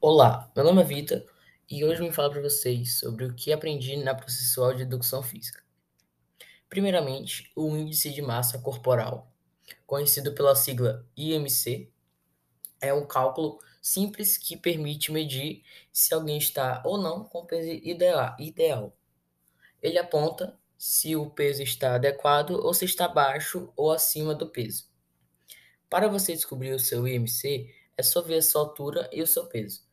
Olá, meu nome é Vitor e hoje vim falar para vocês sobre o que aprendi na processual de educação física. Primeiramente, o índice de massa corporal, conhecido pela sigla IMC, é um cálculo simples que permite medir se alguém está ou não com peso ideal. Ele aponta se o peso está adequado ou se está abaixo ou acima do peso. Para você descobrir o seu IMC, é só ver a sua altura e o seu peso.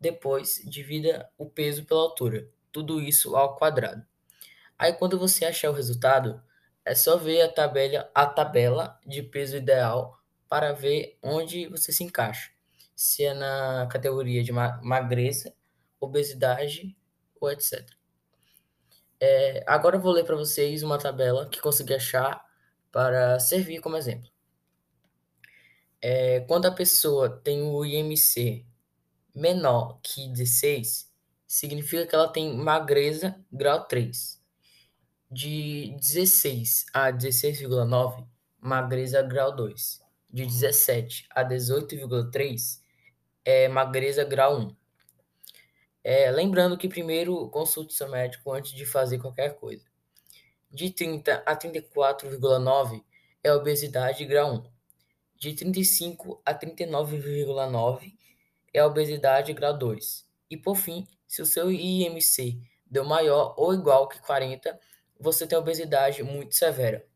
Depois, divida o peso pela altura, tudo isso ao quadrado. Aí, quando você achar o resultado, é só ver a tabela, a tabela de peso ideal para ver onde você se encaixa. Se é na categoria de magreza, obesidade ou etc. É, agora eu vou ler para vocês uma tabela que consegui achar para servir como exemplo. É, quando a pessoa tem o IMC menor que 16, significa que ela tem magreza grau 3. De 16 a 16,9, magreza grau 2. De 17 a 18,3, é magreza grau 1. É, lembrando que primeiro consulte seu médico antes de fazer qualquer coisa. De 30 a 34,9 é obesidade grau 1 de 35 a 39,9 é a obesidade grau 2. E por fim, se o seu IMC deu maior ou igual que 40, você tem obesidade muito severa,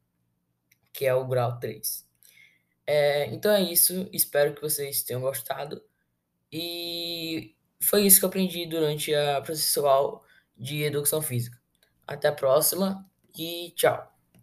que é o grau 3. É, então é isso, espero que vocês tenham gostado. E foi isso que eu aprendi durante a processual de educação física. Até a próxima e tchau!